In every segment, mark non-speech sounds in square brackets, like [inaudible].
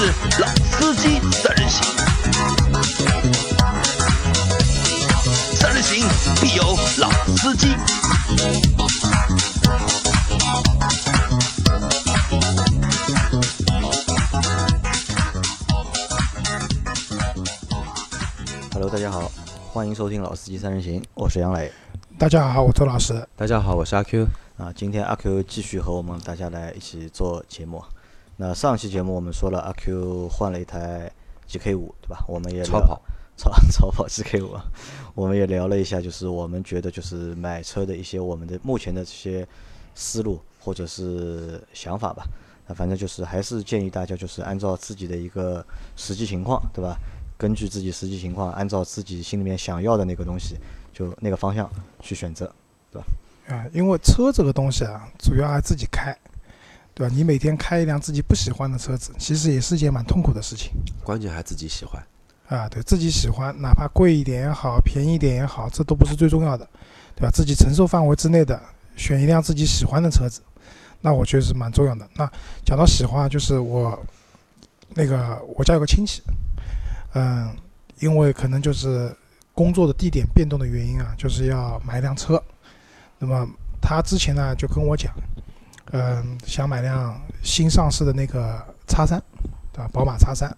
是老司机三人行，三人行必有老司机。Hello，大家好，欢迎收听《老司机三人行》，我是杨磊。大家好，我周老师。大家好，我是阿 Q。啊，今天阿 Q 继续和我们大家来一起做节目。那上期节目我们说了，阿 Q 换了一台 GK 五，对吧？我们也超跑，[laughs] 超超跑 GK 五，我们也聊了一下，就是我们觉得就是买车的一些我们的目前的这些思路或者是想法吧。那反正就是还是建议大家就是按照自己的一个实际情况，对吧？根据自己实际情况，按照自己心里面想要的那个东西，就那个方向去选择，对吧？啊，因为车这个东西啊，主要还自己开，对吧？你每天开一辆自己不喜欢的车子，其实也是一件蛮痛苦的事情。关键还自己喜欢。啊，对自己喜欢，哪怕贵一点也好，便宜一点也好，这都不是最重要的，对吧？自己承受范围之内的，选一辆自己喜欢的车子，那我觉得是蛮重要的。那讲到喜欢，就是我那个我家有个亲戚。嗯，因为可能就是工作的地点变动的原因啊，就是要买一辆车。那么他之前呢就跟我讲，嗯，想买辆新上市的那个叉三，对吧？宝马叉三。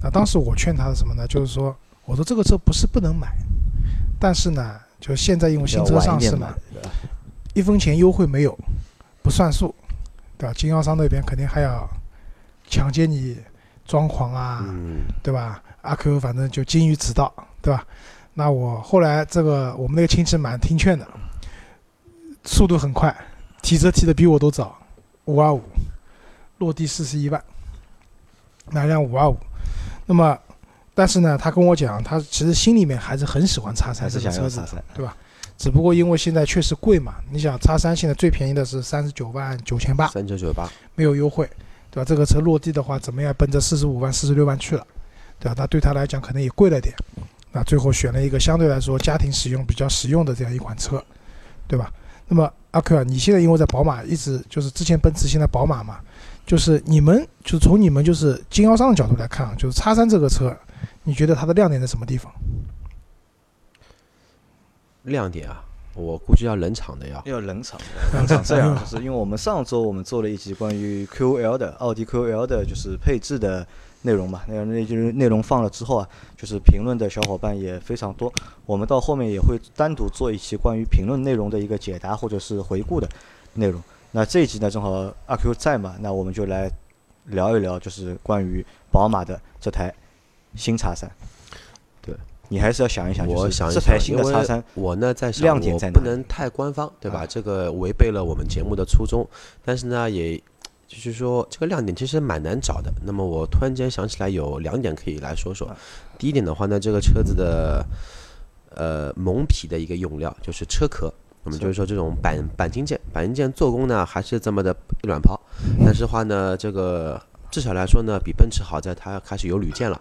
那当时我劝他的什么呢？就是说，我说这个车不是不能买，但是呢，就现在因为新车上市嘛，一分钱优惠没有，不算数，对吧？经销商那边肯定还要抢劫你装潢啊，对吧？阿 Q 反正就精于此道，对吧？那我后来这个我们那个亲戚蛮听劝的，速度很快，提车提的比我都早，五二五，落地四十一万，买辆五二五。那么，但是呢，他跟我讲，他其实心里面还是很喜欢叉三这个车子，对吧？只不过因为现在确实贵嘛，你想叉三现在最便宜的是三十九万九千八，三九九八，没有优惠，对吧？这个车落地的话，怎么样奔着四十五万、四十六万去了？对吧？那对他来讲可能也贵了点，那最后选了一个相对来说家庭使用比较实用的这样一款车，对吧？那么阿 Q，你现在因为在宝马一直就是之前奔驰，现在宝马嘛，就是你们就是从你们就是经销商的角度来看啊，就是叉三这个车，你觉得它的亮点在什么地方？亮点啊，我估计要冷场的呀要冷场，冷场这样 [laughs] 就是因为我们上周我们做了一集关于 QL 的奥迪 QL 的就是配置的。内容嘛，那那就是内容放了之后啊，就是评论的小伙伴也非常多。我们到后面也会单独做一期关于评论内容的一个解答或者是回顾的内容。那这一集呢，正好阿 Q 在嘛，那我们就来聊一聊，就是关于宝马的这台新叉三。对你还是要想一想，我想这台新的叉三，我呢在想，亮点在哪？不能太官方，对吧？这个违背了我们节目的初衷。但是呢，也。就是说，这个亮点其实蛮难找的。那么我突然间想起来有两点可以来说说。第一点的话呢，这个车子的呃蒙皮的一个用料就是车壳。那么就是说这种钣钣金件，钣金件做工呢还是这么的软抛。但是话呢，这个至少来说呢，比奔驰好在它开始有铝件了。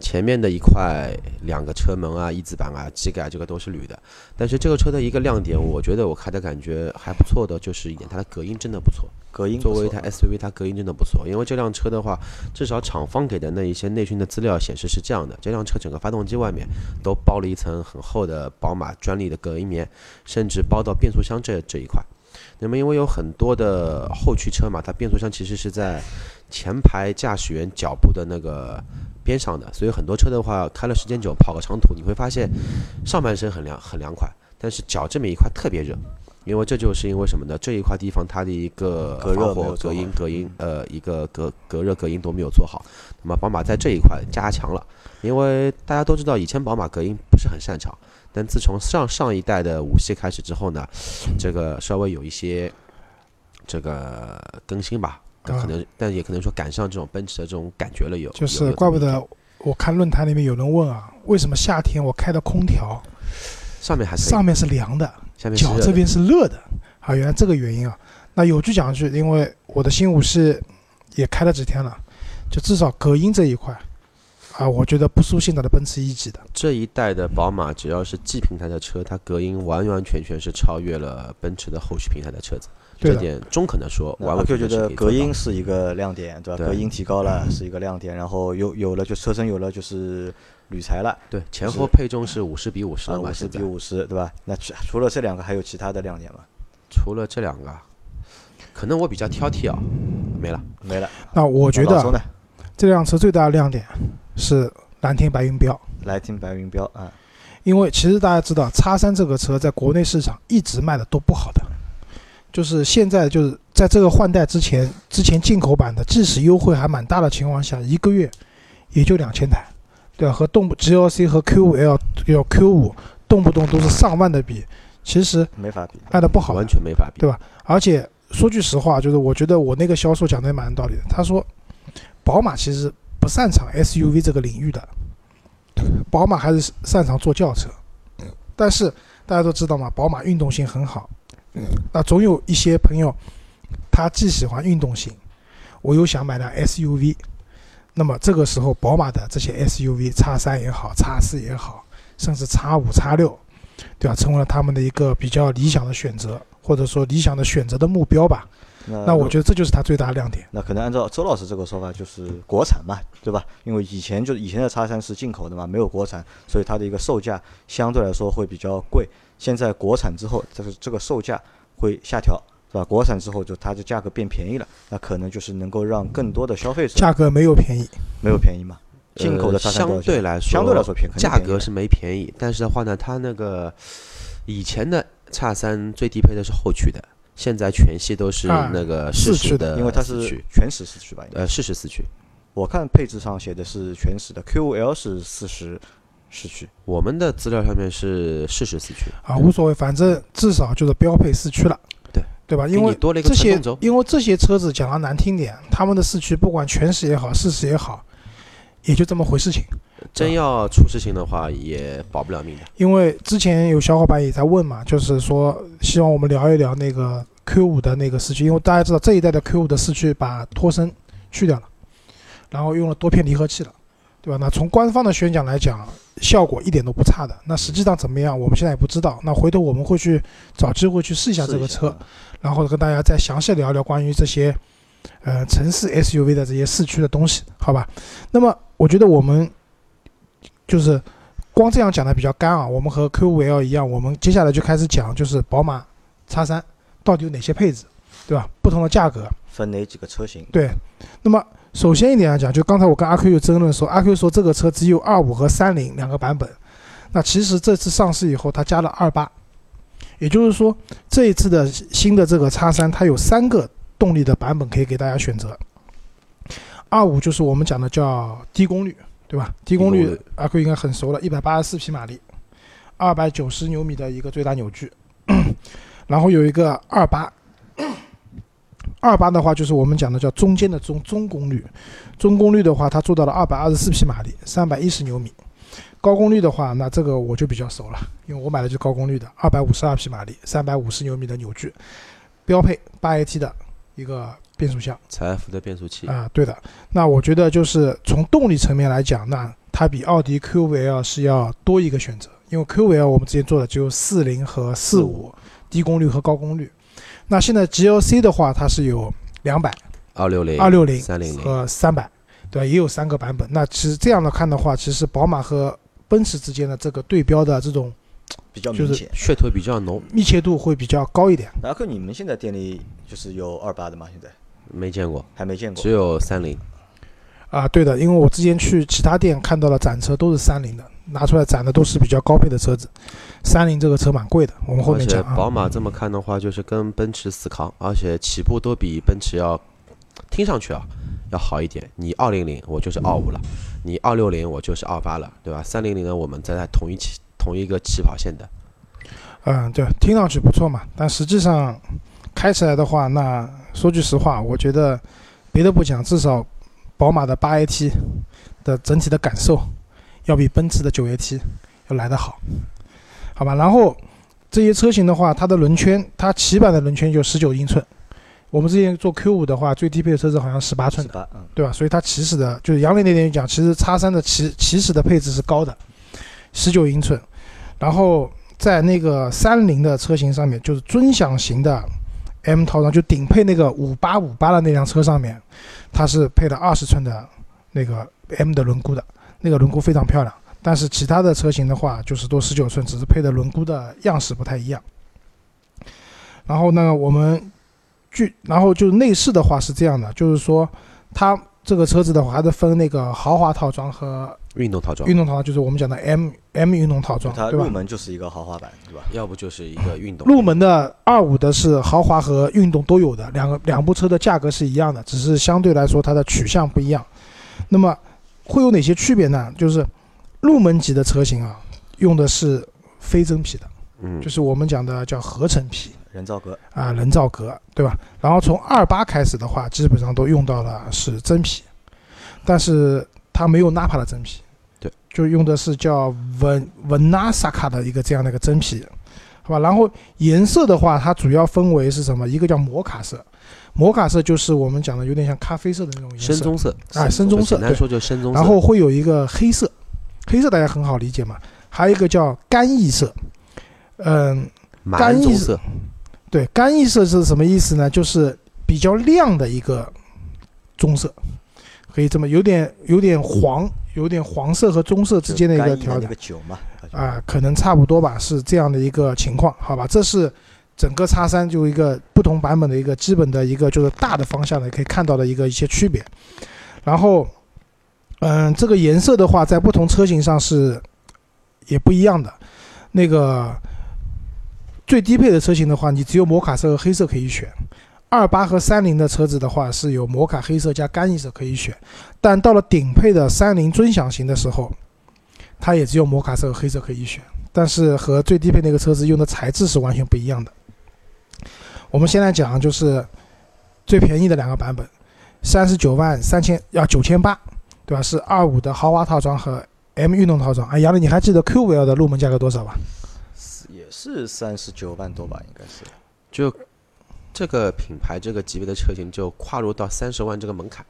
前面的一块两个车门啊、一字板啊、机盖这个都是铝的。但是这个车的一个亮点，我觉得我开的感觉还不错的，就是一点它的隔音真的不错。隔音作为一台 SUV，它隔音真的不错。因为这辆车的话，至少厂方给的那一些内训的资料显示是这样的：这辆车整个发动机外面都包了一层很厚的宝马专利的隔音棉，甚至包到变速箱这这一块。那么因为有很多的后驱车嘛，它变速箱其实是在前排驾驶员脚部的那个边上的，所以很多车的话开了时间久，跑个长途，你会发现上半身很凉很凉快，但是脚这么一块特别热。因为这就是因为什么呢？这一块地方它的一个隔热、隔音、隔音，呃，一个隔隔热、隔音都没有做好。那么宝马在这一块加强了，因为大家都知道以前宝马隔音不是很擅长，但自从上上一代的五系开始之后呢，这个稍微有一些这个更新吧，可能，但也可能说赶上这种奔驰的这种感觉了。有就是怪不得我看论坛里面有人问啊，为什么夏天我开的空调上面还是上面是凉的？下面脚这边是热的，啊，原来这个原因啊。那有句讲句，因为我的新五系也开了几天了，就至少隔音这一块，啊，啊，我觉得不输现在的奔驰 E 级的。这一代的宝马只要是 G 平台的车，它隔音完完全全是超越了奔驰的后续平台的车子，这点中肯的说，那完完 Q 觉得隔音是一个亮点，对吧？对隔音提高了是一个亮点，然后有有了就车身有了就是铝材了，对前后配重是五十比五十啊了嘛，五十比五十，对吧？那除除了这两个，还有其他的亮点吗？除了这两个啊，可能我比较挑剔啊，没了。没了。那我觉得？这辆车最大的亮点是蓝天白云标，蓝天白云标啊，因为其实大家知道，叉三这个车在国内市场一直卖的都不好的，就是现在就是在这个换代之前，之前进口版的即使优惠还蛮大的情况下，一个月也就两千台，对吧？和动 GLC 和 Q 五 L 要 Q 五动不动都是上万的比，其实没法比。卖的不好完全没法比。对吧而且说句实话，就是我觉得我那个销售讲的也蛮有道理的。他说，宝马其实不擅长 SUV 这个领域的，宝马还是擅长做轿车。但是大家都知道嘛，宝马运动性很好。那总有一些朋友，他既喜欢运动型，我又想买辆 SUV。那么这个时候，宝马的这些 SUV，叉三也好，叉四也好，甚至叉五、叉六，对吧，成为了他们的一个比较理想的选择，或者说理想的选择的目标吧。那那我觉得这就是它最大的亮点。那可能按照周老师这个说法，就是国产嘛，对吧？因为以前就是以前的叉三是进口的嘛，没有国产，所以它的一个售价相对来说会比较贵。现在国产之后，这个这个售价会下调，是吧？国产之后就它的价格变便宜了，那可能就是能够让更多的消费者价格没有便宜，没有便宜嘛。进口的相对来说，相对来说便宜，价格是没便宜，但是的话呢，它那个以前的叉三最低配的是后驱的，现在全系都是啊那个四驱的适时的，因为它是，全时四驱吧？呃，适时四驱。我看配置上写的是全时的，Q5L 是四十四驱，我们的资料上面是适时四驱，啊，无所谓，反正至少就是标配四驱了，对对吧？因为多了一个这些因为这些车子讲的难听点，他们的四驱不管全时也好，适时也好，也就这么回事情。真要出事情的话也保不了命的。因为之前有小伙伴也在问嘛，就是说希望我们聊一聊那个 Q 五的那个四驱，因为大家知道这一代的 Q 五的四驱把托森去掉了，然后用了多片离合器了，对吧？那从官方的宣讲来讲，效果一点都不差的。那实际上怎么样，我们现在也不知道。那回头我们会去找机会去试一下这个车，然后跟大家再详细聊聊关于这些呃城市 SUV 的这些四驱的东西，好吧？那么我觉得我们就是光这样讲的比较干啊。我们和 Q5L 一样，我们接下来就开始讲，就是宝马 X3 到底有哪些配置，对吧？不同的价格。分哪几个车型？对，那么首先一点来讲，就刚才我跟阿 Q 有争论说，阿 Q 说这个车只有二五和三零两个版本，那其实这次上市以后，它加了二八，也就是说这一次的新的这个叉三，它有三个动力的版本可以给大家选择。二五就是我们讲的叫低功率，对吧？低功率低功率阿 Q 应该很熟了，一百八十四匹马力，二百九十牛米的一个最大扭矩，[coughs] 然后有一个二八。二八的话，就是我们讲的叫中间的中中功率，中功率的话，它做到了二百二十四匹马力，三百一十牛米。高功率的话，那这个我就比较熟了，因为我买的就是高功率的，二百五十二匹马力，三百五十牛米的扭矩，标配八 AT 的一个变速箱采孚的变速器，啊、对的。那我觉得就是从动力层面来讲，那它比奥迪 Q5L 是要多一个选择，因为 Q5L 我们之前做的只有四零和四五，低功率和高功率。那现在 GLC 的话，它是有两百。二六零、二六零三零零，和三百，对吧？也有三个版本。那其实这样的看的话，其实宝马和奔驰之间的这个对标的这种比较就是明显。噱头比较浓，密切度会比较高一点。然后你们现在店里就是有二八的吗？现在没见过，还没见过只。有三零。啊，对的，因为我之前去其他店看到了展车都是三菱的，拿出来展的都是比较高配的车子。三菱这个车蛮贵的，我们后面讲啊。宝马这么看的话，就是跟奔驰死扛，而且起步都比奔驰要听上去啊要好一点。你二零零，我就是二五了；你二六零，我就是二八了，对吧？三零零呢，我们在在同一起同一个起跑线的。嗯，对，听上去不错嘛，但实际上开起来的话，那说句实话，我觉得别的不讲，至少宝马的八 AT 的整体的感受要比奔驰的九 AT 要来得好，好吧？然后这些车型的话，它的轮圈，它起版的轮圈就十九英寸，我们之前做 Q 五的话，最低配的车子好像十八寸的，对吧？所以它起始的，就是杨磊那点讲，其实叉三的起起始的配置是高的，十九英寸，然后在那个三菱的车型上面，就是尊享型的 M 套装，就顶配那个五八五八的那辆车上面，它是配了二十寸的那个 M 的轮毂的，那个轮毂非常漂亮。但是其他的车型的话，就是都十九寸，只是配的轮毂的样式不太一样。然后呢，我们据然后就是内饰的话是这样的，就是说它这个车子的话还是分那个豪华套装和运动套装，运动套装，就是我们讲的 M M 运动套装，对吧它入？门就是一个豪华版，对吧？要不就是一个运动。入门的二五的是豪华和运动都有的，两个两部车的价格是一样的，只是相对来说它的取向不一样。那么会有哪些区别呢？就是入门级的车型啊，用的是非真皮的，嗯，就是我们讲的叫合成皮。人造革，啊，人造革，对吧？然后从二八开始的话，基本上都用到了是真皮，但是它没有 Napa 的真皮，对，就用的是叫文文纳萨卡的一个这样的一个真皮，好吧？然后颜色的话，它主要分为是什么？一个叫摩卡色，摩卡色就是我们讲的有点像咖啡色的那种颜色，深棕色，啊，深棕色，对。简单说就是深棕色。然后会有一个黑色，黑色大家很好理解嘛。还有一个叫干邑色，嗯，干邑色对，干邑色是什么意思呢？就是比较亮的一个棕色，可以这么有点有点黄，有点黄色和棕色之间的一个调整那个酒嘛，啊，可能差不多吧，是这样的一个情况，好吧？这是整个叉三就一个不同版本的一个基本的一个就是大的方向的可以看到的一个一些区别。然后，嗯，这个颜色的话，在不同车型上是也不一样的。那个最低配的车型的话，你只有摩卡色和黑色可以选。二八和三菱的车子的话，是有摩卡黑色加干邑色可以选，但到了顶配的三菱尊享型的时候，它也只有摩卡色和黑色可以选，但是和最低配那个车子用的材质是完全不一样的。我们现在讲就是最便宜的两个版本，三十九万三千要九千八，对吧？是二五的豪华套装和 M 运动套装。哎，杨磊，你还记得 Q 五 L 的入门价格多少吧？也是三十九万多吧，应该是。就这个品牌这个级别的车型就跨入到三十万这个门槛。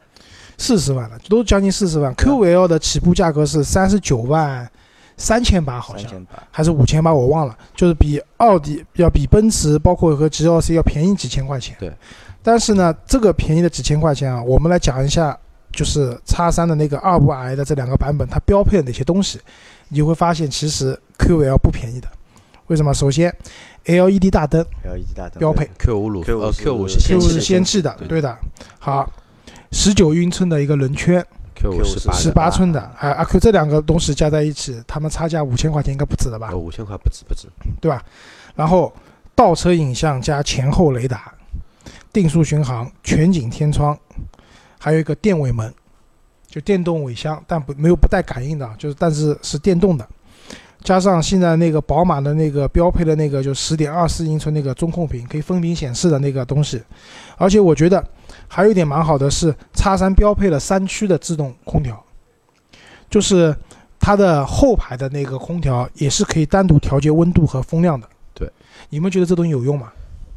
四十万了，都将近四十万。Q 五 L 的起步价格是三十九万三千八，好像还是五千八，我忘了，就是比奥迪要比奔驰，包括和 GLC 要便宜几千块钱。对。但是呢，这个便宜的几千块钱啊，我们来讲一下，就是叉三的那个二五 i 的这两个版本，它标配了哪些东西，你就会发现其实 QL 不便宜的。为什么？首先，LED 大灯 LED 大灯标配 Q 五鲁 Q 呃是 Q 五是，Q 五是氙气的对的。好，十九英寸的一个轮圈，qq 十八寸的，啊阿 Q 这两个东西加在一起，他们差价五千块钱应该不止了吧？五千块不止不止。对吧？然后倒车影像加前后雷达，定速巡航，全景天窗，还有一个电尾门，就电动尾箱，但不没有不带感应的，啊就是但是是电动的。加上现在那个宝马的那个标配的那个就十点二四英寸那个中控屏，可以分屏显示的那个东西，而且我觉得还有一点蛮好的是，叉三标配了三区的自动空调，就是它的后排的那个空调也是可以单独调节温度和风量的。对，你们觉得这东西有用吗？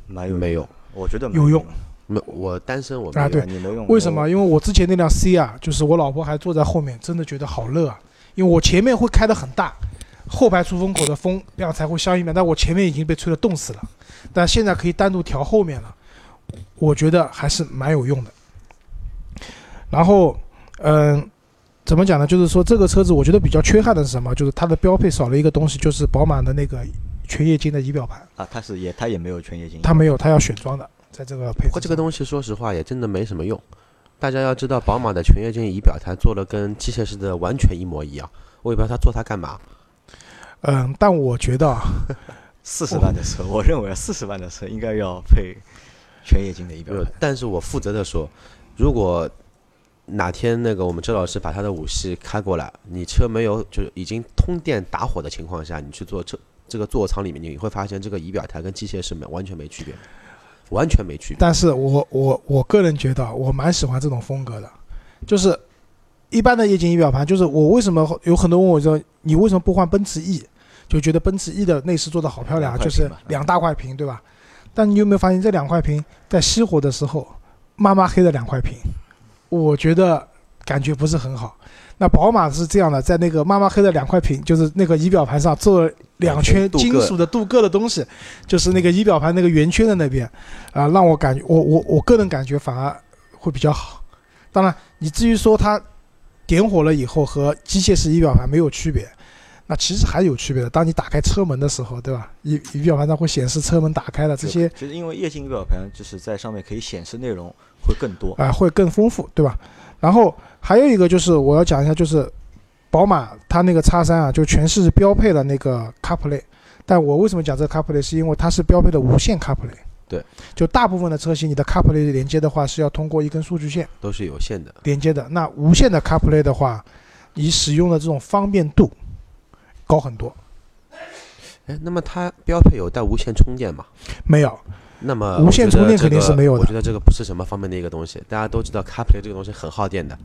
没有没有，我觉得蛮有用没，我单身我没有。啊对你没用。为什么？因为我之前那辆 C 啊，就是我老婆还坐在后面，真的觉得好热啊。因为我前面会开的很大，后排出风口的风量才会相应的，但我前面已经被吹得冻死了。但现在可以单独调后面了，我觉得还是蛮有用的。然后，嗯、怎么讲呢？就是说这个车子我觉得比较缺憾的是什么？就是它的标配少了一个东西，就是宝马的那个全液晶的仪表盘，啊？它是也它也没有全液晶，它没有，它要选装的，在这个配置不过这个东西说实话也真的没什么用。大家要知道，宝马的全液晶仪表台做了跟机械式的完全一模一样，我也不知道它做它干嘛。嗯，但我觉得啊，[laughs] 四十万的车，我认为四十万的车应该要配全液晶的仪表但是我负责的说，如果哪天那个我们周老师把他的五系开过来，你车没有就是已经通电打火的情况下，你去坐车这个座舱里面，你会发现这个仪表台跟机械式没完全没区别，完全没区别。但是我我我个人觉得啊我蛮喜欢这种风格的，就是一般的液晶仪表盘，就是我为什么有很多问我说你为什么不换奔驰 E，就觉得奔驰 E 的内饰做的好漂亮啊，就是两大块屏，对吧？但你有没有发现这两块屏在熄火的时候，妈妈黑的两块屏，我觉得感觉不是很好。那宝马是这样的，在那个妈妈黑的两块屏，就是那个仪表盘上做了两圈金属的镀铬的东西，就是那个仪表盘那个圆圈的那边，啊，让我感觉我我我个人感觉反而会比较好。当然，你至于说它点火了以后和机械式仪表盘没有区别，那其实还是有区别的。当你打开车门的时候，对吧？仪仪表盘上会显示车门打开了，这些其实因为液晶仪表盘就是在上面可以显示内容会更多。啊、会更丰富，对吧？然后还有一个就是我要讲一下，就是宝马它那个叉三啊，就全是标配了那个 CarPlay。但我为什么讲这个 CarPlay，是因为它是标配的无线 CarPlay。对，就大部分的车型，你的 CarPlay 连接的话是要通过一根数据线都是有线的。连接的。那无线的 CarPlay 的话，你使用的这种方便度高很多。哎，那么它标配有带无线充电吗？没有，那么无线充电肯定是没有的我觉得这个不是什么方面的一个东西。大家都知道 CarPlay 这个东西很耗电的，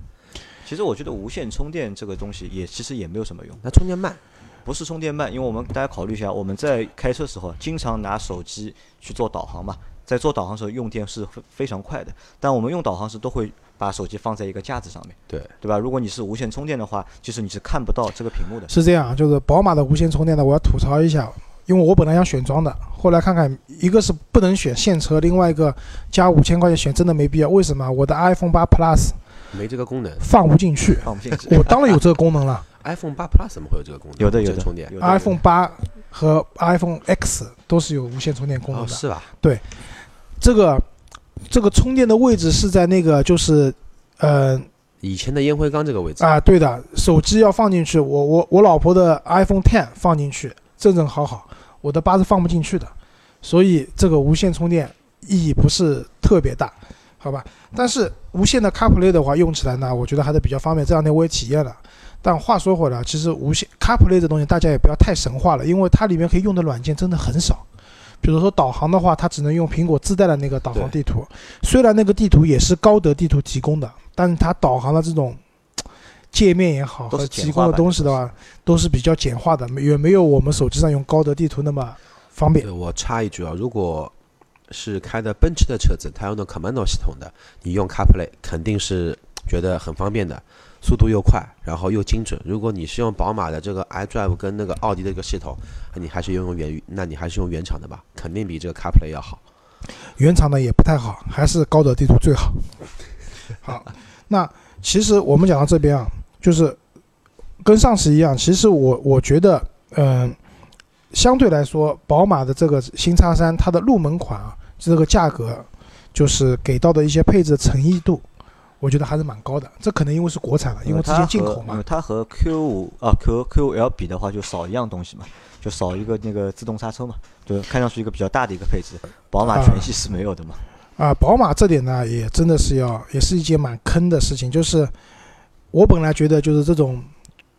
其实我觉得无线充电这个东西也其实也没有什么用，它充电慢。不是充电慢，因为我们大家考虑一下，我们在开车时候经常拿手机去做导航嘛，在做导航时候用电是非非常快的，但我们用导航时都会把手机放在一个架子上面，对对吧？如果你是无线充电的话，其实你是看不到这个屏幕的。是这样，就是宝马的无线充电的，我要吐槽一下，因为我本来想选装的，后来看看，一个是不能选现车，另外一个加五千块钱选真的没必要。为什么？我的 iPhone 八 Plus 没这个功能。放不进去，放不进去。我当然有这个功能了。[laughs] iPhone 八 Plus 怎么会有这个功能？有的有的充电。有的 iPhone 八和 iPhone X 都是有无线充电功能哦，的。是吧？对这个这个充电的位置是在那个就是，呃以前的烟灰缸这个位置，啊，对的，手机要放进去，我我我老婆的 iPhone Ten 放进去正正好好，我的八是放不进去的，所以这个无线充电意义不是特别大，好吧？但是无线的 CarPlay 的话，用起来呢，我觉得还是比较方便。这两天我也体验了，但话说回来，其实无线 CarPlay 这东西大家也不要太神话了，因为它里面可以用的软件真的很少。比如说导航的话，它只能用苹果自带的那个导航地图，虽然那个地图也是高德地图提供的，但是它导航的这种 [tsk] 界面也好和提供的东西的话，都是比较简化的，没也没有我们手机上用高德地图那么方便。我插一句啊，如果是开的奔驰的车子，它用的 Commando 系统的，你用 CarPlay 肯定是觉得很方便的，速度又快，然后又精准。如果你是用宝马的这个 iDrive 跟那个奥迪的这个系统，你还是用原，那你还是用原厂的吧，肯定比这个 CarPlay 要好。原厂的也不太好，还是高德地图最好。[laughs] 好，那其实我们讲到这边啊，就是跟上次一样，其实我我觉得，嗯、相对来说，宝马的这个新叉三，它的入门款啊，这个价格，就是给到的一些配置诚意度，我觉得还是蛮高的。这可能因为是国产了，因为之前进口嘛。它和 Q 五啊 Q Q 五 L 比的话，就少一样东西嘛，就少一个那个自动刹车嘛，就看上去一个比较大的一个配置。宝马啊全系是没有的嘛。啊，宝马这点呢，也真的是要，也是一件蛮坑的事情。就是我本来觉得，就是这种，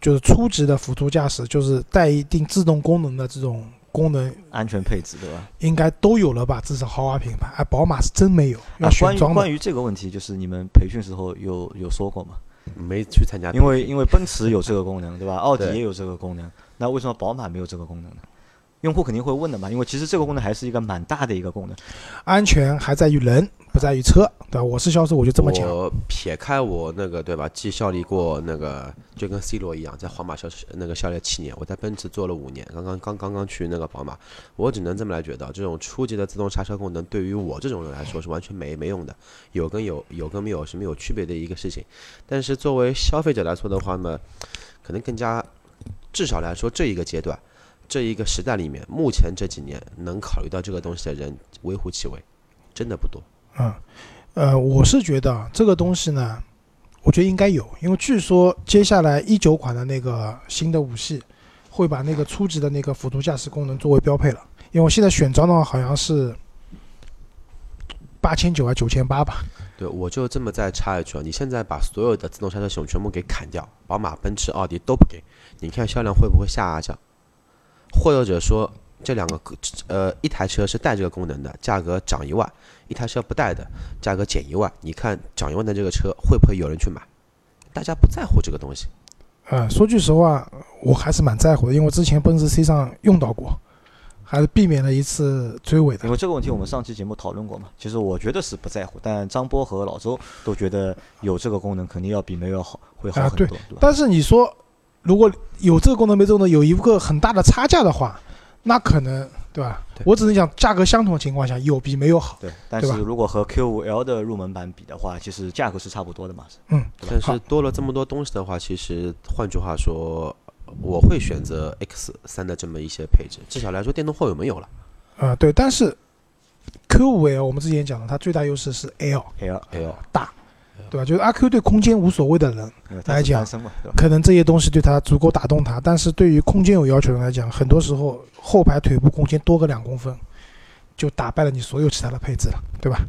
就是初级的辅助驾驶，就是带一定自动功能的这种功能，安全配置对吧？应该都有了吧？至少豪华品牌，哎，宝马是真没有，要那选装的关于关。于这个问题，就是你们培训时候有有说过吗？没去参加，因为因为奔驰有这个功能，对吧？[laughs] 奥迪也有这个功能，那为什么宝马没有这个功能呢？用户肯定会问的嘛，因为其实这个功能还是一个蛮大的一个功能。安全还在于人，不在于车，对吧？我是销售，我就这么讲。我撇开我那个对吧，既效力过那个，就跟 C 罗一样，在皇马效那个效力七年，我在奔驰做了五年，刚刚刚刚刚去那个宝马，我只能这么来觉得，这种初级的自动刹车功能对于我这种人来说是完全没没用的，有跟有有跟没有是没有区别的一个事情。但是作为消费者来说的话呢，可能更加，至少来说这一个阶段，这一个时代里面，目前这几年能考虑到这个东西的人微乎其微，真的不多。嗯，呃，我是觉得啊这个东西呢，我觉得应该有，因为据说接下来一九款的那个新的五系会把那个初级的那个辅助驾驶功能作为标配了。因为我现在选装的话好像是八千九还九千八吧。对，我就这么再插一句啊，你现在把所有的自动刹车系统全部给砍掉，宝马、奔驰、奥迪都不给，你看销量会不会下降？或者说这两个呃一台车是带这个功能的，价格涨一万；一台车不带的，价格减一万。你看涨一万的这个车会不会有人去买？大家不在乎这个东西。呃，说句实话，我还是蛮在乎的，因为之前奔驰 C 上用到过，还是避免了一次追尾的因。为这个问题我们上期节目讨论过嘛，其实我觉得是不在乎，但张波和老周都觉得有这个功能肯定要比没有好，会好很多，对吧？但是你说，如果有这个功能没这个功能，有一个很大的差价的话，那可能对吧？对我只能讲价格相同的情况下，有比没有好。对，但是如果和 Q 五 L 的入门版比的话，其实价格是差不多的嘛。嗯，但是多了这么多东西的话，其实换句话说，我会选择 X 三的这么一些配置，至少来说电动后有没有了啊、对，但是 Q 五 L 我们之前讲的，它最大优势是 L，L，，L 对吧？就是阿 Q 对空间无所谓的人，来讲？可能这些东西对他足够打动他，但是对于空间有要求的人来讲，很多时候后排腿部空间多个两公分，就打败了你所有其他的配置了，对吧？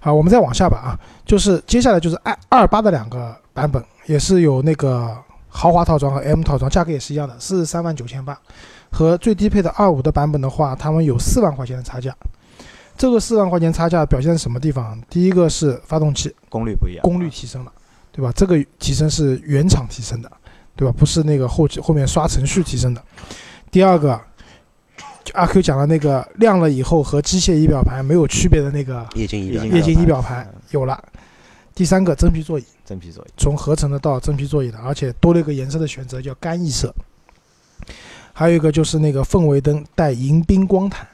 好，我们再往下吧啊，就是接下来就是二二八的两个版本，也是有那个豪华套装和 M 套装，价格也是一样的，四十三万九千八，和最低配的二五的版本的话，他们有四万块钱的差价。这个四万块钱差价表现在什么地方？第一个是发动机，功率不一样，功率提升了，对吧？这个提升是原厂提升的，对吧？不是那个后期后面刷程序提升的。第二个，就阿 Q 讲的那个亮了以后和机械仪表盘没有区别的那个液晶仪表液晶仪表盘有了。第三个，真皮座椅，真皮座椅，从合成的到真皮座椅的，而且多了一个颜色的选择，叫干邑色。还有一个就是那个氛围灯带迎宾光毯，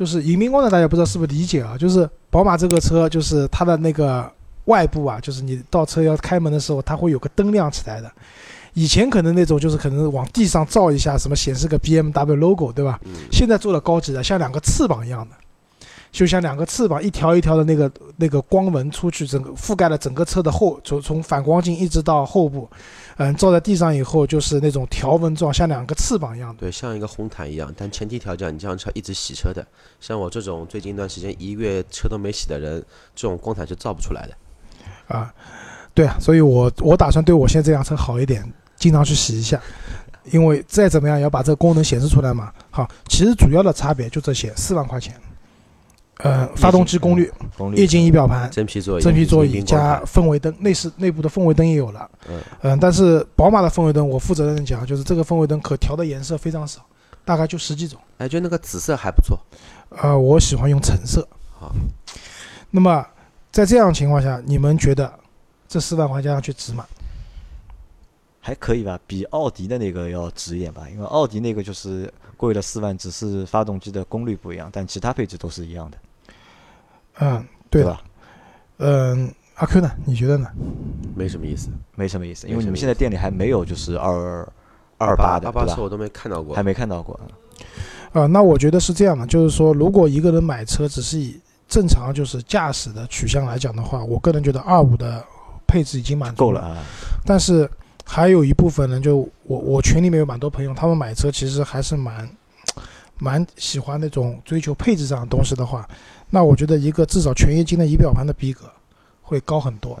就是迎宾光的，大家不知道是不是理解啊？就是宝马这个车，就是它的那个外部啊，就是你倒车要开门的时候，它会有个灯亮起来的。以前可能那种就是可能往地上照一下，什么显示个 BMW logo，对吧？嗯，现在做的高级的，像两个翅膀一样的，就像两个翅膀一条一条的那个那个光纹出去，整个覆盖了整个车的后，从从反光镜一直到后部，嗯，照在地上以后就是那种条纹状，像两个翅膀一样的。对，像一个红毯一样，但前提条件你这辆车一直洗车的，像我这种最近一段时间一个月车都没洗的人，这种光毯是造不出来的。啊，对啊，所以我我打算对我现在这辆车好一点，经常去洗一下，因为再怎么样也要把这个功能显示出来嘛。好，其实主要的差别就这些，四万块钱，呃，发动机功率、功率液晶仪表盘、真皮座椅，真皮座椅加氛围灯，内饰内部的氛围灯也有了。嗯嗯，但是宝马的氛围灯，我负责任的讲，就是这个氛围灯可调的颜色非常少，大概就十几种。哎，就那个紫色还不错。呃，我喜欢用橙色。好，那么在这样的情况下，你们觉得这四万块加上去值吗？还可以吧，比奥迪的那个要值一点吧，因为奥迪那个就是贵了四万，只是发动机的功率不一样，但其他配置都是一样的，嗯，对的。吧？嗯，阿 Q 呢？你觉得呢？没什么意思。没什么意思，因为你们现在店里还没有就是二二八的？二八车我都没看到过还。没看到过。啊、那我觉得是这样的，就是说，如果一个人买车只是以正常就是驾驶的取向来讲的话，我个人觉得二五的配置已经满足够了。啊，但是还有一部分人，就我我群里面有蛮多朋友，他们买车其实还是蛮蛮喜欢那种追求配置上的东西的话，那我觉得一个至少全液晶的仪表盘的逼格会高很多。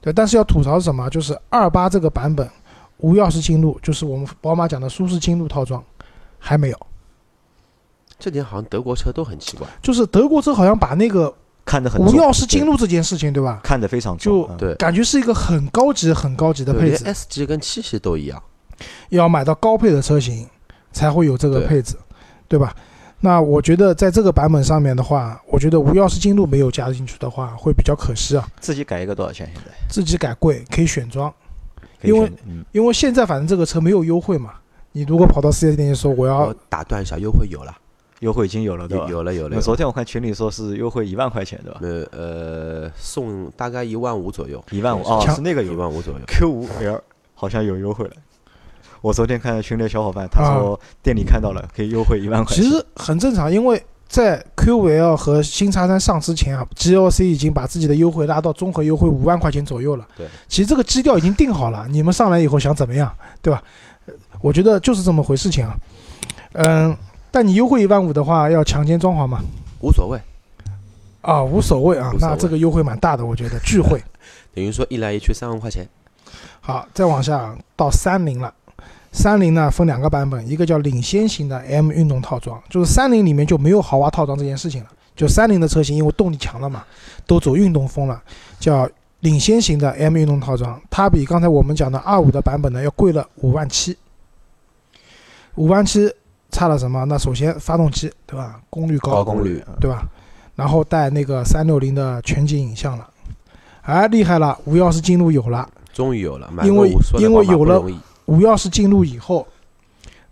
对，但是要吐槽是什么？就是二八这个版本无钥匙进入，就是我们宝马讲的舒适进入套装还没有。这点好像德国车都很奇怪。就是德国车好像把那个无看得很重钥匙进入这件事情，对吧？看得非常重就嗯对感觉是一个很高级、很高级的配置，S 级跟七系都一样。要买到高配的车型才会有这个配置，对吧？那我觉得在这个版本上面的话，我觉得无钥匙进入没有加进去的话，会比较可惜啊。自己改一个多少钱？现在自己改贵可以选装，因为嗯，因为现在反正这个车没有优惠嘛。你如果跑到四 S 店去说我要我打断一下，优惠有了，优惠已经有了，对吧？有有了有了。那昨天我看群里说是优惠一万块钱，对吧？呃呃，送大概一万五左右，一万五哦，是那个一万五左右。Q 五 L 好像有优惠了。我昨天看群里的小伙伴，他啊说店里看到了，可以优惠一万块钱。其实很正常，因为在 QVL 和新叉三上之前啊，GLC 已经把自己的优惠拉到综合优惠五万块钱左右了。对，其实这个基调已经定好了，你们上来以后想怎么样，对吧？呃我觉得就是这么回事情啊。嗯，但你优惠一万五的话，要强奸装潢吗？无所谓，啊，无所谓啊那这个优惠蛮大的，我觉得聚会。[laughs] 等于说一来一去三万块钱。好，再往下到三菱了。三菱呢分两个版本，一个叫领先型的 M 运动套装，就是三菱里面就没有豪华套装这件事情了。就三菱的车型因为动力强了嘛，都走运动风了，叫领先型的 M 运动套装，它比刚才我们讲的二五的版本呢要贵了五万七。五万七，差了什么？那首先发动机对吧？功率高，高功率对吧？然后带那个三六零的全景影像了，哎，厉害了，无钥匙进入有了。终于有了，因为因为有了无钥匙进入以后，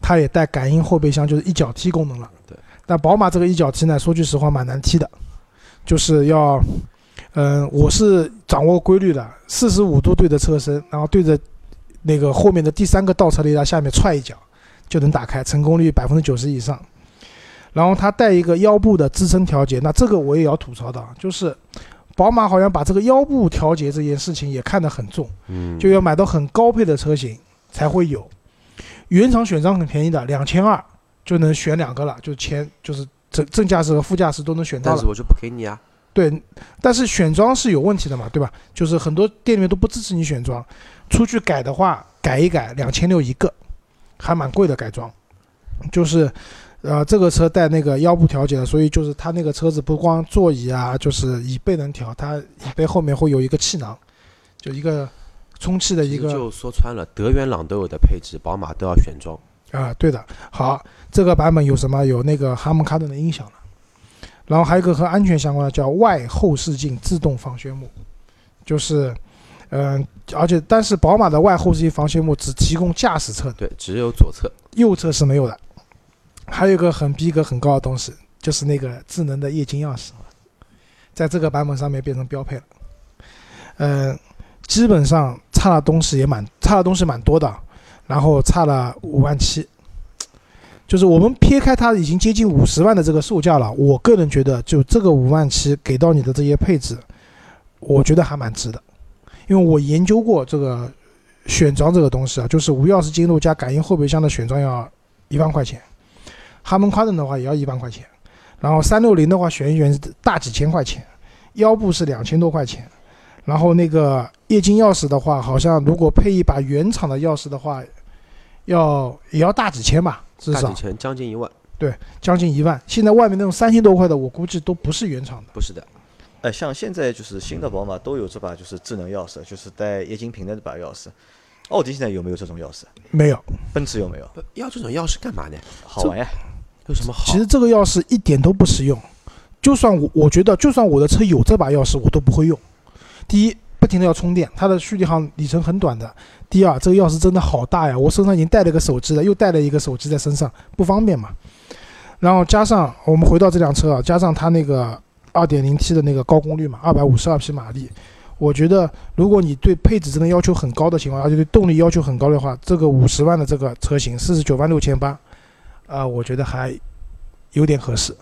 它也带感应后备箱，就是一脚踢功能了。对。但宝马这个一脚踢呢，说句实话蛮难踢的，就是要，嗯、我是掌握规律的，四十五度对着车身，然后对着那个后面的第三个倒车雷达下面踹一脚，就能打开，成功率百分之九十以上。然后它带一个腰部的支撑调节，那这个我也要吐槽的，啊，就是宝马好像把这个腰部调节这件事情也看得很重。嗯，就要买到很高配的车型才会有。原厂选装很便宜的，两千二就能选两个了，就前就是正正驾驶和副驾驶都能选到了。但是我就不给你啊，对，但是选装是有问题的嘛，对吧？就是很多店里面都不支持你选装，出去改的话改一改两千六一个，还蛮贵的改装。就是，呃，这个车带那个腰部调节的，所以就是它那个车子不光座椅啊，就是椅背能调，它椅背后面会有一个气囊，就一个充气的一个就说穿了，德元朗都有的配置，宝马都要选装。啊，对的。好，这个版本有什么？有那个哈姆卡顿的音响了，然后还有一个和安全相关的叫外后视镜自动防眩目，就是，嗯、而且但是宝马的外后视镜防眩目只提供驾驶侧，对，只有左侧。右侧是没有的。还有一个很逼格很高的东西，就是那个智能的液晶钥匙，在这个版本上面变成标配了。嗯、基本上差的东西也蛮差的东西蛮多的，然后差了五万七。就是我们撇开它已经接近五十万的这个售价了，我个人觉得就这个五万七给到你的这些配置，我觉得还蛮值的，因为我研究过这个选装这个东西啊，就是无钥匙进入加感应后备箱的选装要一万块钱，哈曼卡顿的话也要一万块钱，然后三六零的话选一选大几千块钱，腰部是两千多块钱，然后那个液晶钥匙的话，好像如果配一把原厂的钥匙的话，要也要大几千吧，至少大几千，将近一万。对将近一万。现在外面那种三千多块的，我估计都不是原厂的。不是的，哎，像现在就是新的宝马都有这把就是智能钥匙，就是带液晶屏的这把钥匙。奥迪现在有没有这种钥匙？没有，奔驰有没有？不要这种钥匙干嘛呢？好玩呀！有什么好？其实这个钥匙一点都不实用。就算我我觉得，就算我的车有这把钥匙，我都不会用。第一，不停的要充电，它的续航里程很短的。第二，这个钥匙真的好大呀，我身上已经带了个手机了，又带了一个手机在身上，不方便嘛。然后加上我们回到这辆车啊，加上它那个 2.0T 的那个高功率嘛，252匹马力，我觉得如果你对配置真的要求很高的情况，而且对动力要求很高的话，这个五十万的这个车型，四十九万六千八，啊，我觉得还有点合适，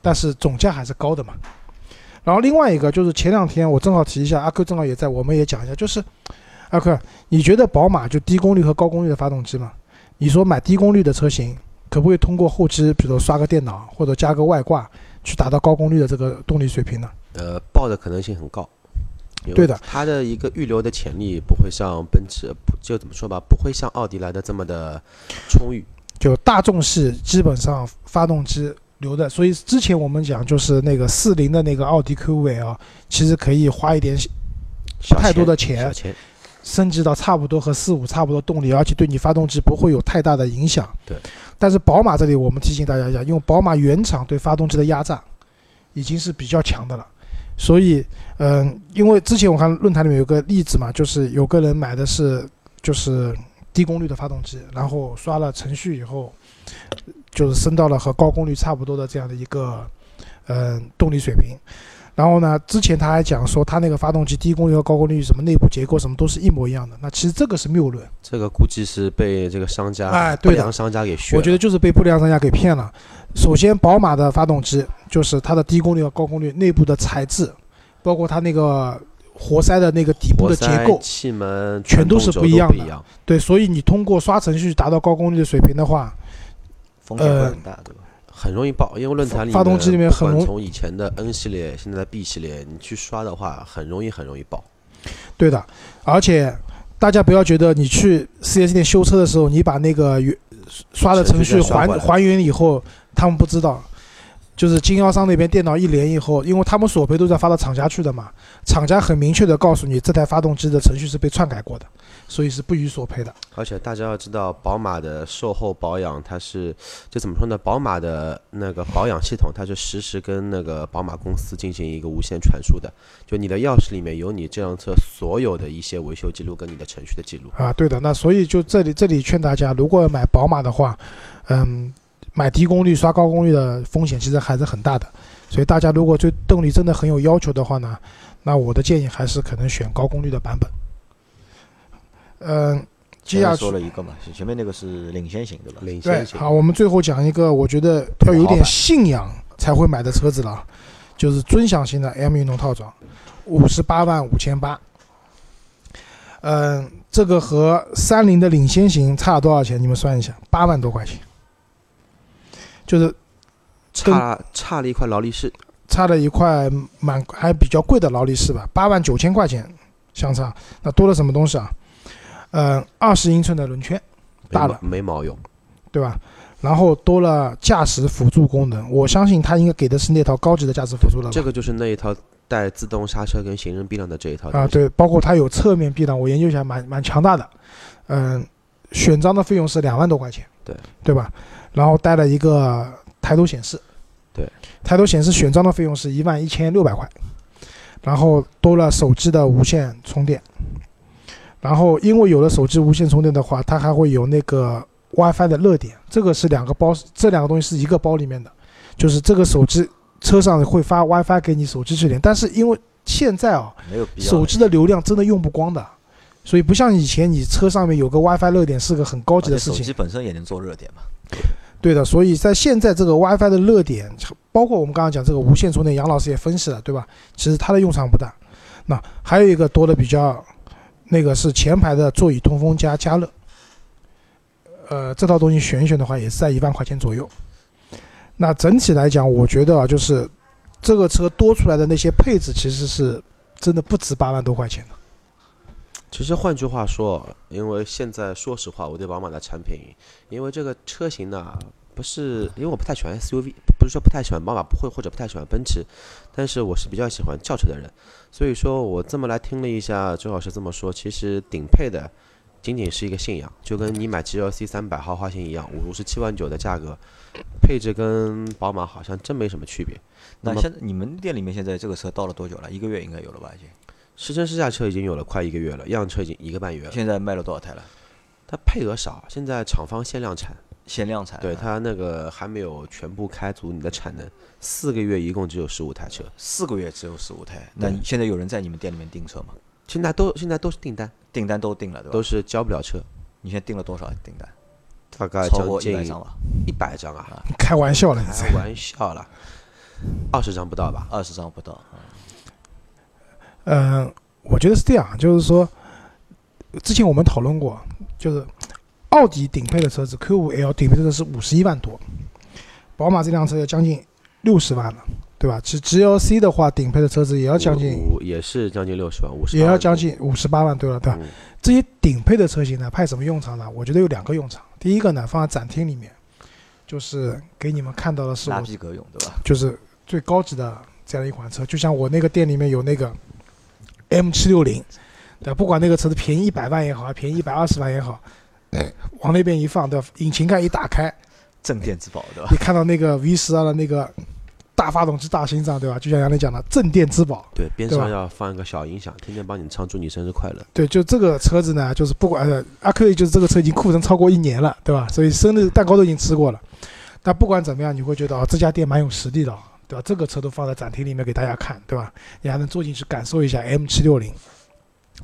但是总价还是高的嘛。然后另外一个就是前两天我正好提一下，阿 Q 正好也在，我们也讲一下，就是阿 Q，你觉得宝马就低功率和高功率的发动机嘛？你说买低功率的车型，可不可以通过后期，比如刷个电脑或者加个外挂，去达到高功率的这个动力水平呢？呃，爆的可能性很高。对的它的一个预留的潜力不会像奔驰，不就怎么说吧，不会像奥迪来的这么的充裕。就大众系基本上发动机留的，所以之前我们讲就是那个四零的那个奥迪 Q 五 L，其实可以花一点小太多的钱，升级到差不多和四五差不多动力，而且对你发动机不会有太大的影响。对。但是宝马这里我们提醒大家一下，因为宝马原厂对发动机的压榨已经是比较强的了，所以嗯、因为之前我看论坛里面有个例子嘛，就是有个人买的是就是低功率的发动机，然后刷了程序以后，就是升到了和高功率差不多的这样的一个嗯、动力水平。然后呢，之前他还讲说，他那个发动机低功率和高功率什么内部结构什么都是一模一样的。那其实这个是谬论，这个估计是被这个商家、哎对的不良商家给削了。我觉得就是被不良商家给骗了。首先，宝马的发动机就是它的低功率和高功率内部的材质，包括它那个活塞的那个底部的结构，气门全都是不一样的。对，所以你通过刷程序达到高功率的水平的话，风险会很大，对吧？很容易爆，因为论坛里发动机里面很容从以前的 N 系列，现在的 B 系列，你去刷的话，很容易很容易爆。对的，而且大家不要觉得你去 4S 店修车的时候，你把那个原刷的程序还还原以后，他们不知道，就是经销商那边电脑一连以后，因为他们索赔都在发到厂家去的嘛，厂家很明确的告诉你这台发动机的程序是被篡改过的，所以是不予索赔的。而且大家要知道，宝马的售后保养，它是就怎么说呢？宝马的那个保养系统，它是实时跟那个宝马公司进行一个无线传输的。就你的钥匙里面有你这辆车所有的一些维修记录跟你的程序的记录。啊，对的。那所以就这里这里劝大家，如果买宝马的话，嗯，买低功率刷高功率的风险其实还是很大的。所以大家如果对动力真的很有要求的话呢，那我的建议还是可能选高功率的版本。嗯，接下去说了一个嘛，前面那个是领先型对吧？领先型。好，我们最后讲一个，我觉得要有点信仰才会买的车子了，就是尊享型的 M 运动套装，五十八万五千八。嗯，这个和三菱的领先型差了多少钱？你们算一下，八万多块钱，就是差差了一块劳力士，差了一块蛮还比较贵的劳力士吧，八万九千块钱相差。那多了什么东西啊？嗯，二十英寸的轮圈，大了。没毛用。对吧？然后多了驾驶辅助功能，我相信它应该给的是那套高级的驾驶辅助了。这个就是那一套带自动刹车跟行人避让的这一套啊，对，包括它有侧面避让，我研究一下，蛮蛮强大的。嗯，选装的费用是两万多块钱，对对吧？然后带了一个抬头显示，对，抬头显示选装的费用是一万一千六百块，然后多了手机的无线充电，然后因为有了手机无线充电的话，它还会有那个 WiFi 的热点，这个是两个包，这两个东西是一个包里面的，就是这个手机车上会发 WiFi 给你手机去连，但是因为现在啊，没有必要。手机的流量真的用不光的，所以不像以前你车上面有个 WiFi 热点是个很高级的事情手机。本身也能做热点嘛？对的，所以在现在这个 WiFi 的热点，包括我们刚刚讲这个无线充电，杨老师也分析了，对吧？其实它的用场不大。那还有一个多的比较，那个是前排的座椅通风加加热。呃，这套东西选一选的话，也是在一万块钱左右。那整体来讲，我觉得啊，就是这个车多出来的那些配置，其实是真的不值八万多块钱的。其实换句话说，因为现在说实话，我对宝马的产品，因为这个车型呢，不是因为我不太喜欢 SUV，不是说不太喜欢宝马，不会或者不太喜欢奔驰，但是我是比较喜欢轿车的人，所以说我这么来听了一下周老师这么说，其实顶配的仅仅是一个信仰，就跟你买 GLC 三百豪华型一样，五十七万九的价格，配置跟宝马好像真没什么区别。那现在你们店里面现在这个车到了多久了？一个月应该有了吧？已经。试乘试驾车已经有了快一个月了，样车已经一个半月了。现在卖了多少台了？它配额少，现在厂方限量产，限量产。对它那个还没有全部开足你的产能，四个月一共只有十五台车，四个月只有十五台。那你现在有人在你们店里面订车吗？现在都现在都是订单，订单都订了，对吧？都是交不了车，你现在订了多少订单？大概超过一百张吧，一百张啊，开玩笑了，你这开玩笑了，二十张不到吧？二十张不到。啊嗯，我觉得是这样，就是说，之前我们讨论过，就是奥迪顶配的车子 Q5L 顶配的车是五十一万多，宝马这辆车要将近六十万了，对吧？其实 GLC 的话，顶配的车子也要将近，五也是将近六十万，五十也要将近五十八万，对了，对吧？嗯这些顶配的车型呢，派什么用场呢？我觉得有两个用场。第一个呢，放在展厅里面，就是给你们看到的是我拉逼格用，对吧？就是最高级的这样一款车，就像我那个店里面有那个 M 七六零，对吧？不管那个车子便宜一百万也好，还便宜一百二十万也好，往那边一放，对吧？引擎盖一打开，镇店之宝，对吧？你看到那个 V 十二的那个大发动机、大心脏，对吧？就像杨磊讲的，镇店之宝。对，边上要放一个小音响，天天帮你唱祝你生日快乐。对，就这个车子呢，就是不管呃，阿 Q 就是这个车已经库存超过一年了，对吧？所以生日蛋糕都已经吃过了。但不管怎么样，你会觉得啊、这家店蛮有实力的啊，对吧？这个车都放在展厅里面给大家看，对吧？你还能坐进去感受一下 M 七六零。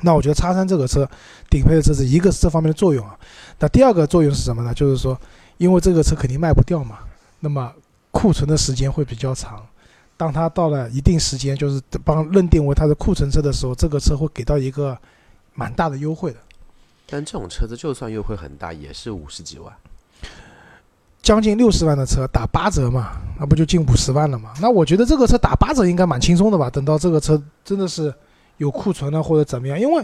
那我觉得叉三这个车顶配的车子，一个是这方面的作用啊，那第二个作用是什么呢？就是说，因为这个车肯定卖不掉嘛，那么库存的时间会比较长。当它到了一定时间，就是帮认定为它的库存车的时候，这个车会给到一个蛮大的优惠的，但这种车子就算优惠很大，也是五十几万。将近六十万的车打八折嘛，那不就近五十万了嘛？那我觉得这个车打八折应该蛮轻松的吧？等到这个车真的是有库存了或者怎么样，因为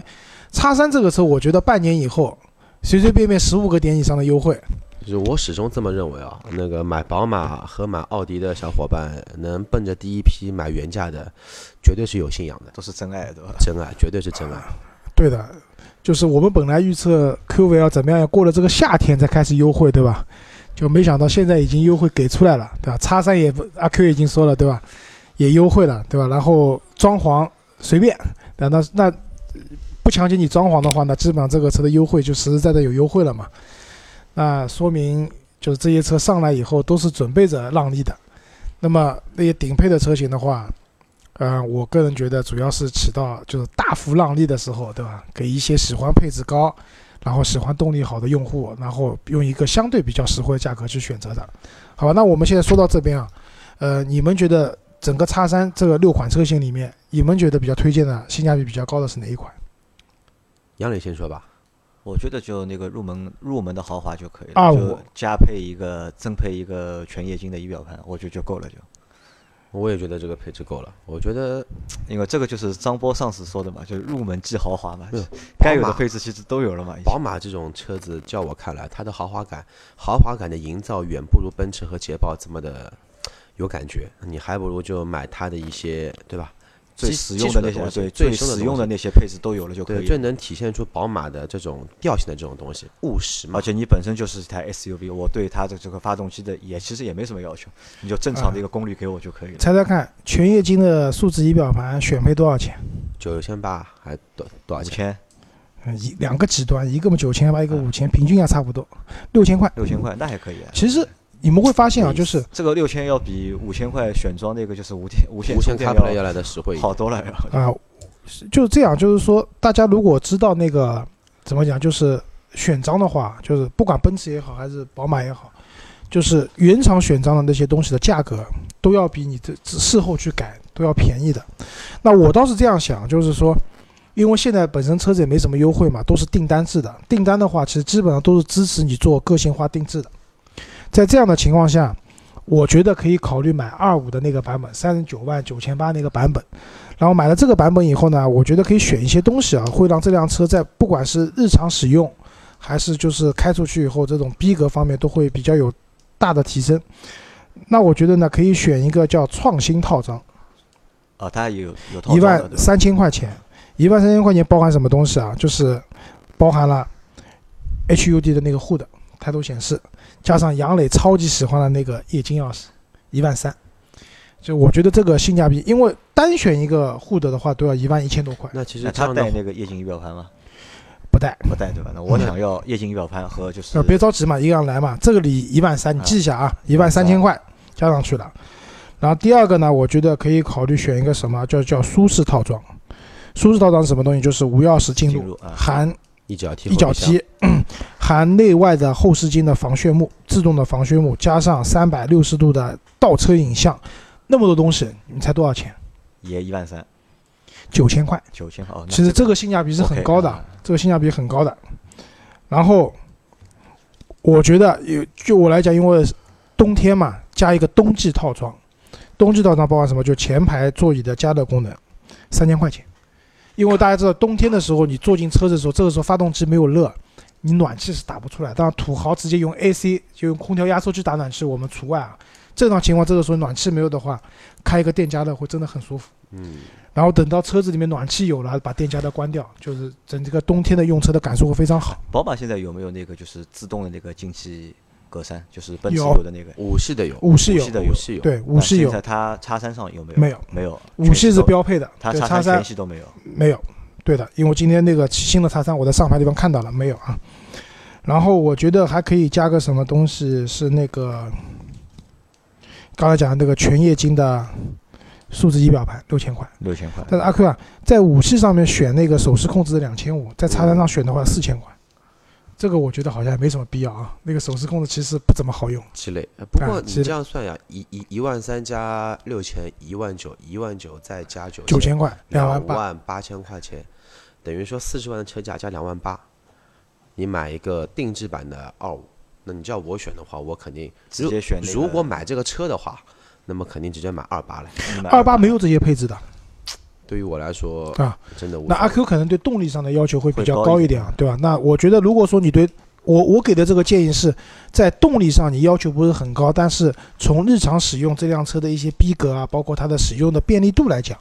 叉三这个车，我觉得半年以后随随便便十五个点以上的优惠，就是我始终这么认为啊，那个买宝马和买奥迪的小伙伴，能奔着第一批买原价的，绝对是有信仰的，都是真爱，对吧？真爱，绝对是真爱。对的，就是我们本来预测 QV 要怎么样，要过了这个夏天才开始优惠，对吧？就没想到现在已经优惠给出来了，对吧？叉三也不阿 Q 已经说了，对吧？也优惠了，对吧？然后装潢随便，那那那不强行你装潢的话，那基本上这个车的优惠就实实在在有优惠了嘛。那说明就是这些车上来以后都是准备着让利的。那么那些顶配的车型的话，呃，我个人觉得主要是起到就是大幅让利的时候，对吧？给一些喜欢配置高，然后喜欢动力好的用户，然后用一个相对比较实惠的价格去选择的。好吧，那我们现在说到这边啊，呃，你们觉得整个叉三这个六款车型里面，你们觉得比较推荐的性价比比较高的是哪一款？杨磊先说吧。我觉得就那个入门入门的豪华就可以了，啊就加配一个增配一个全液晶的仪表盘，我觉得就够了就。我也觉得这个配置够了。我觉得因为这个就是张波上次说的嘛，就是入门即豪华嘛嗯，该有的配置其实都有了嘛。宝马这种车子，叫我看来，它的豪华感、豪华感的营造远不如奔驰和捷豹这么的有感觉。你还不如就买它的一些，对吧？最基实用的那些，对最最实用的那些配置都有了就可，以了。最能体现出宝马的这种调性的这种东西，务实嘛而。且你本身就是一台 SUV，我对它的这个发动机的也其实也没什么要求，你就正常的一个功率给我就可以了。猜猜看，全液晶的数字仪表盘选配多少钱？九千八还多多少钱？一两个极端，一个嘛九千八，一个五千，平均价差不多，六千块。六千块那还可以啊。其实你们会发现啊，就是这个六千要比五千块选装那个就是无线 [laughs] 无线无线充电 CarPlay 要要来的实惠。好多了要。啊，是就是这样，就是说，大家如果知道那个怎么讲，就是选装的话，就是不管奔驰也好，还是宝马也好，就是原厂选装的那些东西的价格，都要比你这这事后去改都要便宜的。那我倒是这样想，就是说，因为现在本身车子也没什么优惠嘛，都是订单制的。订单的话，其实基本上都是支持你做个性化定制的。在这样的情况下，我觉得可以考虑买二五的那个版本，三十九万九千八那个版本。然后买了这个版本以后呢，我觉得可以选一些东西啊，会让这辆车在不管是日常使用，还是就是开出去以后这种逼格方面都会比较有大的提升。那我觉得呢，可以选一个叫创新套装，啊，它也有有套一万三千块钱，一万三千块钱包含什么东西啊？就是包含了 HUD 的那个 HUD 抬头显示，加上杨磊超级喜欢的那个液晶钥匙，一万三。就我觉得这个性价比，因为单选一个 HUD 的话都要一万一千多块，那其实那它这样的带那个液晶仪表盘吗？不带。不带对吧？那我想要液晶仪表盘和就是呃，别着急嘛，一个样来嘛。这个里一万三，你记一下啊，一万三千块加上去了。然后第二个呢，我觉得可以考虑选一个什么叫叫舒适套装。舒适套装是什么东西？就是无钥匙进入，进入啊，含一脚踢一脚踢，含内外的后视镜的防眩目，自动的防眩目，加上三百六十度的倒车影像，那么多东西，你猜多少钱？也一万三九千块。九千哦。那其实这个性价比是很高的这个性价比很高的。然后，我觉得有就我来讲，因为冬天嘛，加一个冬季套装，冬季套装包含什么？就前排座椅的加热功能，三千块钱。因为大家知道，冬天的时候你坐进车子的时候，这个时候发动机没有热，你暖气是打不出来。当然，土豪直接用 AC 就用空调压缩机打暖气，我们除外啊。正常情况，这个时候暖气没有的话，开一个电加热会真的很舒服。嗯，然后等到车子里面暖气有了，把电加热关掉，就是整这个冬天的用车的感受会非常好。宝马现在有没有那个就是自动的那个进气格栅？就是奔驰有有的那个。五系的有，五系有系，的有五系有，对，五系有现，在它叉三上有没有？没有，没有。五系是标配的，对，它叉三叉三全系都没有。没有，对的，因为今天那个新的叉三我在上牌地方看到了，没有啊。然后我觉得还可以加个什么东西，是那个刚才讲的那个全液晶的数字仪表盘，六千块。六千块。但是阿 Q 啊，在五系上面选那个手势控制的两千五，在叉三上选的话四千块，这个我觉得好像也没什么必要啊。那个手势控制其实不怎么好用。鸡肋。呃不过你这样算呀，一一一万三加六千，一万九，一万九再加九九千块，两两万八，万八千块钱，等于说四十万的车价加两万八，你买一个定制版的二五，那你叫我选的话，我肯定直接选那个如果买这个车的话，那么肯定直接买二八了。二八没有这些配置的对于我来说，啊。真的那阿 Q 可能对动力上的要求会比较高一点啊，对吧？那我觉得如果说你对我我给的这个建议是在动力上你要求不是很高，但是从日常使用这辆车的一些逼格啊，包括它的使用的便利度来讲，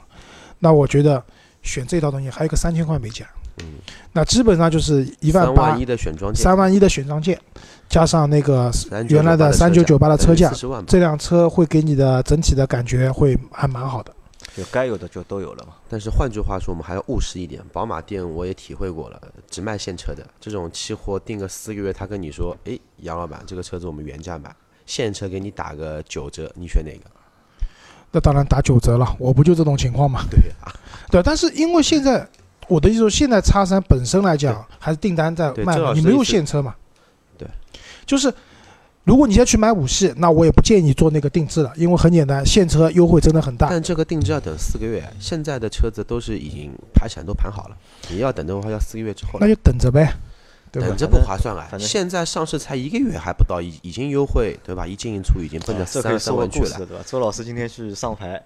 那我觉得选这套东西还有个三千块美金，嗯，那基本上就是一万八三万一的选装件，三万一的选装件，加上那个原来的三九九八的车价。这辆车会给你的整体的感觉会还蛮好的。就该有的就都有了嘛。但是换句话说，我们还要务实一点。宝马店我也体会过了，只卖现车的这种期货定个四个月，他跟你说，哎，杨老板，这个车子我们原价买，现车给你打个九折，你选哪个？那当然打九折了，我不就这种情况嘛？对啊，[laughs] 对，但是因为现在我的意思说，现在叉三本身来讲还是订单在卖你没有现车嘛？对，就是如果你现在去买五系，那我也不建议你做那个定制了，因为很简单，现车优惠真的很大。但这个定制要等四个月，现在的车子都是已经排产都盘好了，你要等的话要四个月之后。那就等着呗，对吧等？着不划算啊！现在上市才一个月还不到，已已经优惠，对吧？一进一出已经奔着三十三万去了。对吧？周老师今天去上牌，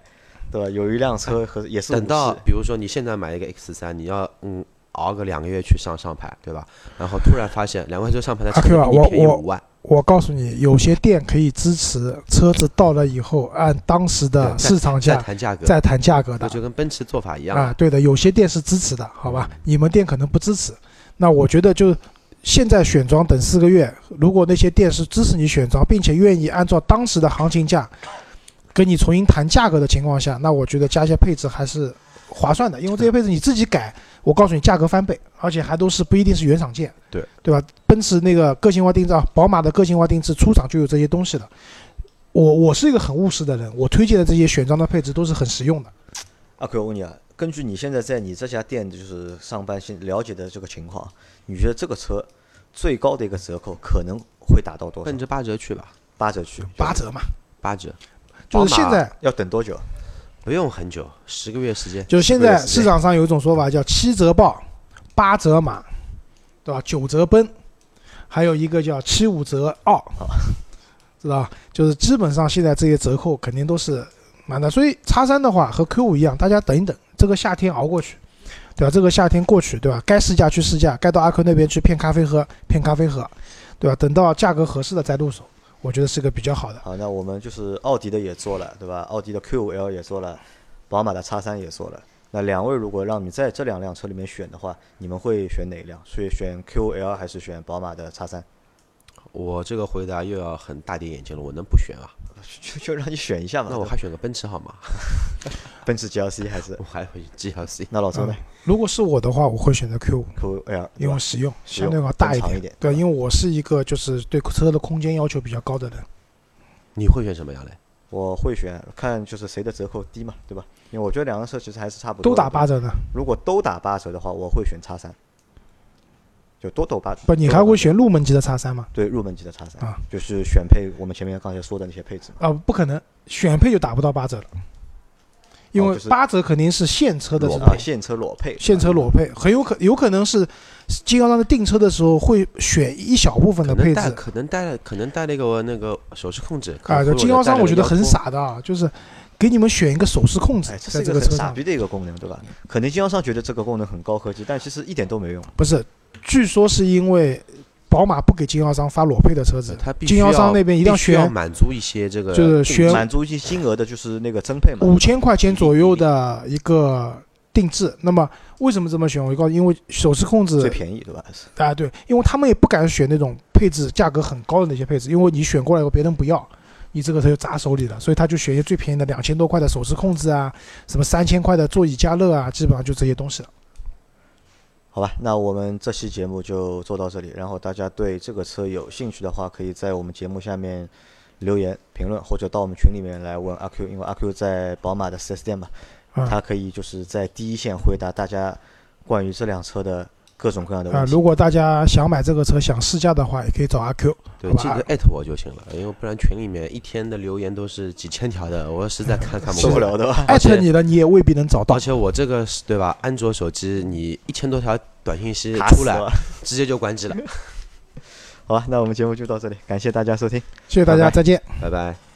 对吧？有一辆车和也是等到比如说你现在买一个 X 三，你要嗯熬个两个月去上上牌，对吧？然后突然发现两块车上牌的车比你便宜五万，我告诉你，有些店可以支持车子到了以后按当时的市场价再谈价格，再谈价格的。那就跟奔驰做法一样。啊，对的，有些店是支持的，好吧？你们店可能不支持，那我觉得就现在选装等四个月，如果那些店是支持你选装，并且愿意按照当时的行情价跟你重新谈价格的情况下，那我觉得加一些配置还是划算的，因为这些配置你自己改，我告诉你价格翻倍，而且还都是不一定是原厂件，对对吧？奔驰那个个性化定制啊，宝马的个性化定制出厂就有这些东西的。我我是一个很务实的人，我推荐的这些选装的配置都是很实用的。阿奎，我问你啊，根据你现在在你这家店就是上班现了解的这个情况，你觉得这个车最高的一个折扣可能会达到多少奔？着八折去吧，八折去，八折嘛，八折就是现在要等多久？不用很久，十个月时间。就是现在市场上有一种说法叫七折报、八折满，对吧？九折奔，还有一个叫七五折奥，知道吧？就是基本上现在这些折扣肯定都是满的，所以叉三的话和 Q 五一样，大家等一等，这个夏天熬过去，对吧？这个夏天过去，对吧？该试驾去试驾，该到阿 Q 那边去骗咖啡喝，骗咖啡喝，对吧？等到价格合适的再入手，我觉得是个比较好的。好，那我们就是奥迪的也做了，对吧？奥迪的 Q5L 也做了，宝马的 x 三也做了。那两位如果让你在这两辆车里面选的话，你们会选哪一辆？所以选 Q5L 还是选宝马的 x 三？我这个回答又要很大跌眼镜了，我能不选啊？就 [laughs] 就让你选一下嘛。那我还选个奔驰好吗？[laughs] 奔驰 GLC 还是 [laughs] 我？还会 GLC。那老周呢如果是我的话，我会选择 Q 五。？Q5L 对吧因为实用，相对要大一点。一点对，因为我是一个就是对车的空间要求比较高的人。你会选什么样嘞？我会选看就是谁的折扣低嘛，对吧？因为我觉得两个车其实还是差不多。都打八。折的，如果都打八折的话，我会选叉三，就多抖八折。不，你还会选入门级的叉三吗？对入门级的叉三啊，就是选配我们前面刚才说的那些配置。啊，不可能，选配就打不到八折了，因为八折肯定是现车的这种裸啊，现车裸配，现车裸配，很有可有可能是经销商在订车的时候会选一小部分的配置可能带了可能带了一个那个手势控制啊，经销商我觉得很傻的啊，就是给你们选一个手势控制哎，这在是一个这个车上，很傻逼的一个功能，对吧？可能经销商觉得这个功能很高科技，但其实一点都没用。不是，据说是因为宝马不给经销商发裸配的车子，它必须经销商那边一定要必须要选满足一些这个就是选制满足一些金额的，就是那个增配嘛。五千块钱左右的一个定制。那么为什么这么选？我告诉你，因为手势控制最便宜，对吧？是啊，对，因为他们也不敢选那种配置价格很高的那些配置，因为你选过来以后别人不要，你这个车就砸手里了，所以他就选一些最便宜的两千多块的手势控制啊，什么三千块的座椅加热啊，基本上就这些东西了。好吧，那我们这期节目就做到这里。然后大家对这个车有兴趣的话，可以在我们节目下面留言评论，或者到我们群里面来问阿 Q，因为阿 Q 在宝马的 4S 店嘛，啊他可以就是在第一线回答大家关于这辆车的各种各样的啊，问题。如果大家想买这个车想试驾的话，也可以找阿 Q。对，记得艾特我就行了，因为不然群里面一天的留言都是几千条的，我实在 [laughs] 看看不。受不了，的？艾特你了，你也未必能找到而。且我这个是对吧？安卓手机你一千多条短信息出来。[laughs] 直接就关机了。[laughs] 好吧，那我们节目就到这里，感谢大家收听。谢谢大家，拜拜再见。拜拜。